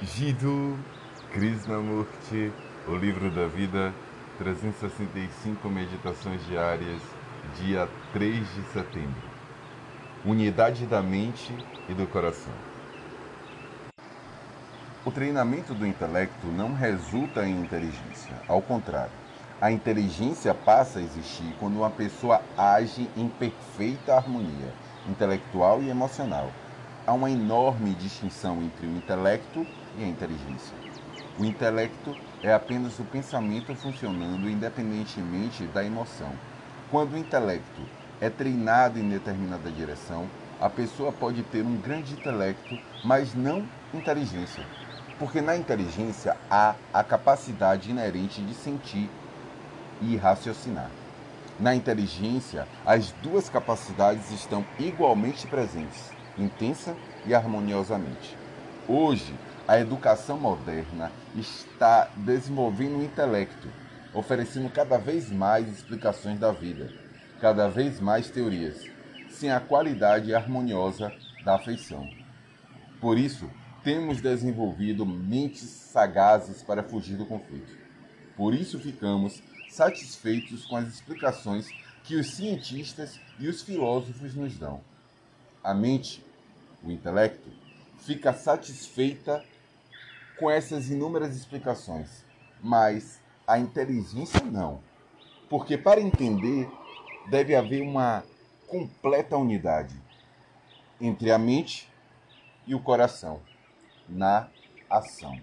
Jiddu Krishnamurti, O Livro da Vida, 365 Meditações Diárias, dia 3 de setembro. Unidade da mente e do coração. O treinamento do intelecto não resulta em inteligência, ao contrário. A inteligência passa a existir quando uma pessoa age em perfeita harmonia intelectual e emocional. Há uma enorme distinção entre o intelecto e a inteligência. O intelecto é apenas o pensamento funcionando independentemente da emoção. Quando o intelecto é treinado em determinada direção, a pessoa pode ter um grande intelecto, mas não inteligência. Porque na inteligência há a capacidade inerente de sentir e raciocinar. Na inteligência, as duas capacidades estão igualmente presentes, intensa e harmoniosamente. Hoje, a educação moderna está desenvolvendo o intelecto, oferecendo cada vez mais explicações da vida, cada vez mais teorias, sem a qualidade harmoniosa da afeição. Por isso, temos desenvolvido mentes sagazes para fugir do conflito. Por isso ficamos satisfeitos com as explicações que os cientistas e os filósofos nos dão. A mente, o intelecto, fica satisfeita com essas inúmeras explicações, mas a inteligência não. Porque para entender deve haver uma completa unidade entre a mente e o coração na ação.